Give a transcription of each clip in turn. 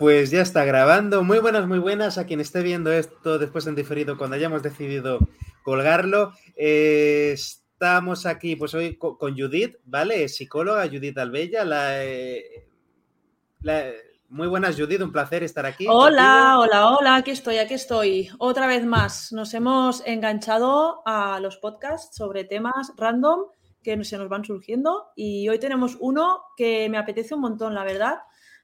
Pues ya está grabando. Muy buenas, muy buenas a quien esté viendo esto después en diferido cuando hayamos decidido colgarlo. Eh, estamos aquí, pues hoy con, Judith, ¿vale? Psicóloga, Judith Albella. La, eh, muy buenas, Judith, un placer estar aquí. Hola, hola, hola, aquí estoy, aquí estoy. Otra vez más, nos hemos enganchado a los podcasts sobre temas random que se nos van surgiendo y hoy tenemos uno que me apetece un montón, la verdad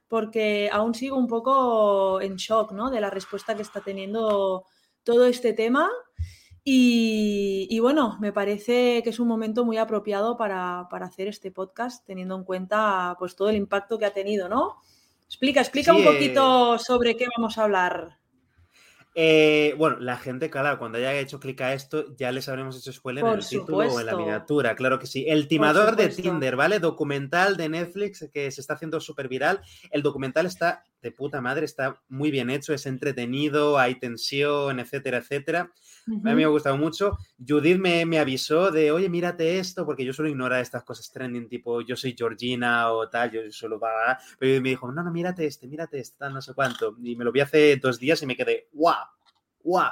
porque aún sigo un poco en shock ¿no? de la respuesta que está teniendo todo este tema. Y, bueno, me parece que es un momento muy apropiado para, hacer este podcast, teniendo en cuenta pues, todo el impacto que ha tenido, ¿no? Explica, explica un poquito eh, sobre qué vamos a hablar. Eh, bueno, la gente, claro, cuando haya hecho clic a esto, ya les habremos hecho spoiler en el título o en la miniatura, claro que sí. El timador de Tinder, ¿vale? Documental de Netflix que se está haciendo súper viral. El documental está de puta madre, está muy bien hecho, es entretenido, hay tensión, etcétera, etcétera. A mí me ha gustado mucho. Judith me, me, avisó de, oye, mírate esto, porque yo suelo ignorar estas cosas trending, tipo, yo soy Georgina o tal, yo solo va. Pero me dijo, no, no, mírate este, mírate este, tal, no sé cuánto. Y me lo vi hace dos días y me quedé, ¡guau! ¡guau!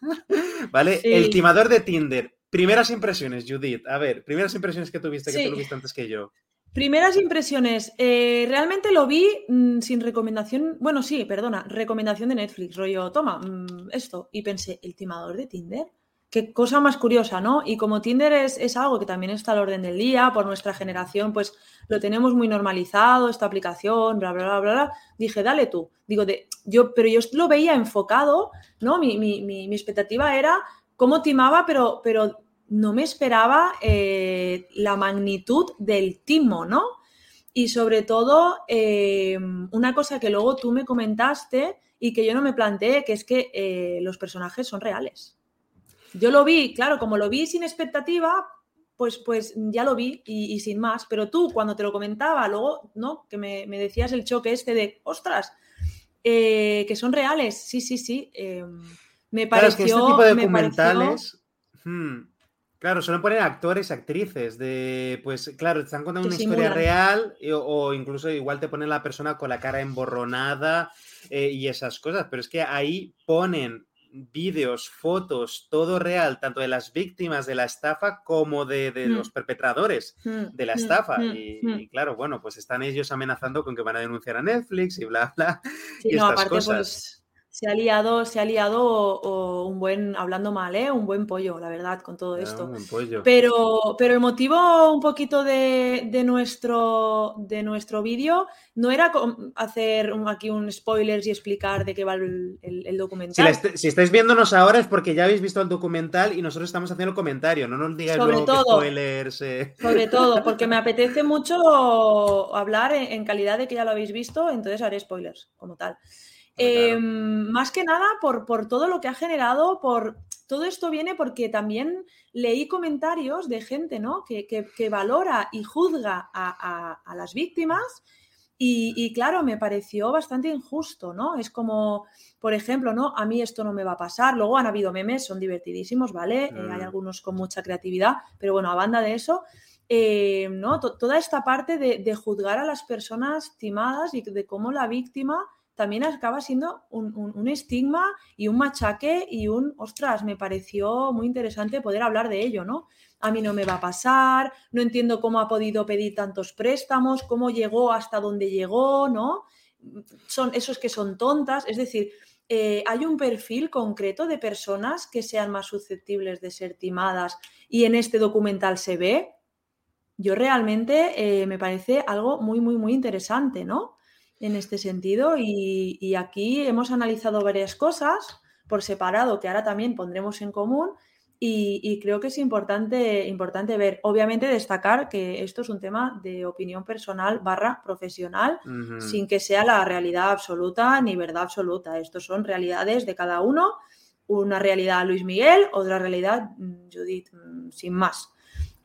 ¿Vale? El timador de Tinder. Primeras impresiones, Judith. A ver, primeras impresiones que tuviste, que tú lo viste antes que yo. Primeras impresiones. Eh, realmente lo vi mm, sin recomendación. Bueno, sí, perdona, recomendación de Netflix, rollo, toma, mm, esto. Y pensé, ¿el timador de Tinder? Qué cosa más curiosa, ¿no? Y como Tinder es, es, algo que también está al orden del día, por nuestra generación, pues lo tenemos muy normalizado, esta aplicación, bla, bla, bla, bla, bla. Dije, dale tú. Digo, de, yo, pero yo lo veía enfocado, ¿no? Mi, mi, mi, mi expectativa era cómo timaba, pero, pero no me esperaba eh, la magnitud del timo, ¿no? Y sobre todo, eh, una cosa que luego tú me comentaste y que yo no me planteé, que es que eh, los personajes son reales. Yo lo vi, claro, como lo vi sin expectativa, pues, pues ya lo vi y, sin más. Pero tú, cuando te lo comentaba, luego, ¿no? Que me, decías el choque este de, ostras, que son reales. Sí, sí, sí. me pareció. este tipo de documentales. Hmm, Claro, suelen poner actores, actrices, de, pues claro, te están contando una historia real o, incluso igual te ponen la persona con la cara emborronada eh, y esas cosas, pero es que ahí ponen vídeos, fotos, todo real, tanto de las víctimas de la estafa como de, mm. los perpetradores mm, de la mm, estafa. y, claro, bueno, pues están ellos amenazando con que van a denunciar a Netflix y bla, bla. y estas cosas. Pues, se ha liado, se ha liado un buen, hablando mal, ¿eh? un buen pollo, la verdad, con todo esto. Pero, pero el motivo un poquito de, nuestro, de nuestro vídeo no era hacer aquí un spoiler y explicar de qué va el, documental. Si, estáis viéndonos ahora es porque ya habéis visto el documental y nosotros estamos haciendo el comentario, no nos digáis luego spoilers. Eh. Sobre todo, porque me apetece mucho hablar en calidad de que ya lo habéis visto, entonces haré spoilers como tal. Em, más que nada por, por, todo lo que ha generado, por todo esto viene porque también leí comentarios de gente ¿no? que, que, valora y juzga a, a, las víctimas. Y, claro, me pareció bastante injusto, ¿no? Es como, por ejemplo, ¿no? A mí esto no me va a pasar. Luego han habido memes, son divertidísimos, ¿vale? Eh, hay mm. algunos con mucha creatividad, pero bueno, a banda de eso, eh, ¿no? toda esta parte de, de, juzgar a las personas timadas y de cómo la víctima también acaba siendo un, estigma y un machaque y un, ostras, me pareció muy interesante poder hablar de ello, ¿no? A mí no me va a pasar, no entiendo cómo ha podido pedir tantos préstamos, cómo llegó hasta donde llegó, ¿no? Son esos que son tontas, es decir, eh, hay un perfil concreto de personas que sean más susceptibles de ser timadas y en este documental se ve. Yo realmente eh, me parece algo muy, muy, muy interesante, ¿no? En este sentido y, aquí hemos analizado varias cosas por separado que ahora también pondremos en común y, creo que es importante, importante ver, obviamente destacar que esto es un tema de opinión personal barra profesional, sin que sea la realidad absoluta ni verdad absoluta. Estos son realidades de cada uno, una realidad Luis Miguel, otra realidad mm, Judith, mm, sin más.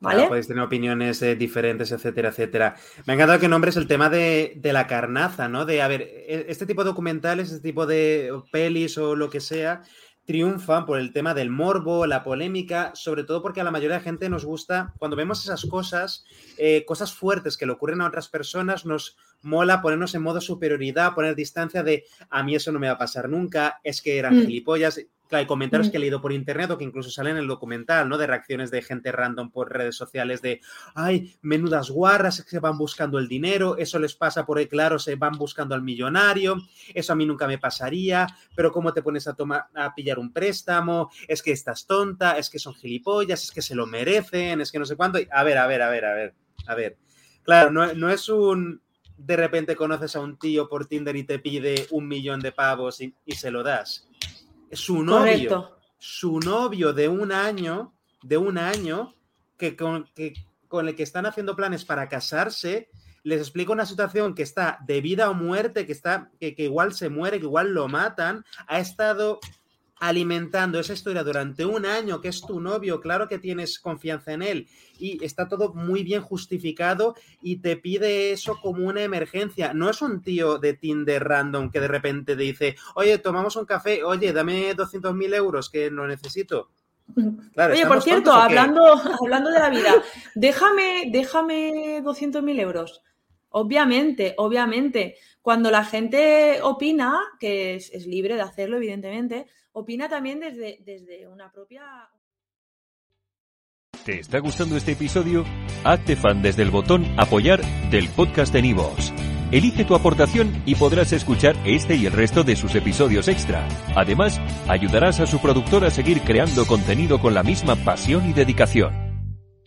¿Vale? podéis tener opiniones eh, diferentes, etcétera, etcétera. Me ha encantado que nombres el tema de, la carnaza, ¿no? De, a ver, e, este tipo de documentales, este tipo de pelis o lo que sea, triunfan por el tema del morbo, la polémica, sobre todo porque a la mayoría de gente nos gusta, cuando vemos esas cosas, eh, cosas fuertes que le ocurren a otras personas, nos mola ponernos en modo superioridad, poner distancia de a mí eso no me va a pasar nunca, es que eran mm. gilipollas. Claro, hay comentarios mm. que he leído por internet o que incluso salen en el documental, ¿no? De reacciones de gente random por redes sociales de, ay, menudas guarras que se van buscando el dinero, eso les pasa por ahí, claro, se van buscando al millonario, eso a mí nunca me pasaría, pero ¿cómo te pones a, tomar, a pillar un préstamo? Es que estás tonta, es que son gilipollas, es que se lo merecen, es que no sé cuánto. A ver, a ver, a ver, a ver, a ver. Claro, no, no es un, de repente conoces a un tío por Tinder y te pide un millón de pavos y, y se lo das su novio, su novio de un año, de un año, que con, que con el que están haciendo planes para casarse, les explica una situación que está de vida o muerte, que está, que, que igual se muere, que igual lo matan, ha estado alimentando esa historia durante un año, que es tu novio, claro que tienes confianza en él y está todo muy bien justificado y te pide eso como una emergencia. No es un tío de Tinder random que de repente dice, oye, tomamos un café, oye, dame 200 mil euros que lo necesito. oye, por cierto, hablando, hablando de la vida, déjame, déjame 200 mil euros. Obviamente, obviamente, cuando la gente opina, que es, es libre de hacerlo, evidentemente, opina también desde, desde una propia... ¿Te está gustando este episodio? Hazte fan desde el botón apoyar del podcast de Nivos. Elige tu aportación y podrás escuchar este y el resto de sus episodios extra. Además, ayudarás a su productor a seguir creando contenido con la misma pasión y dedicación.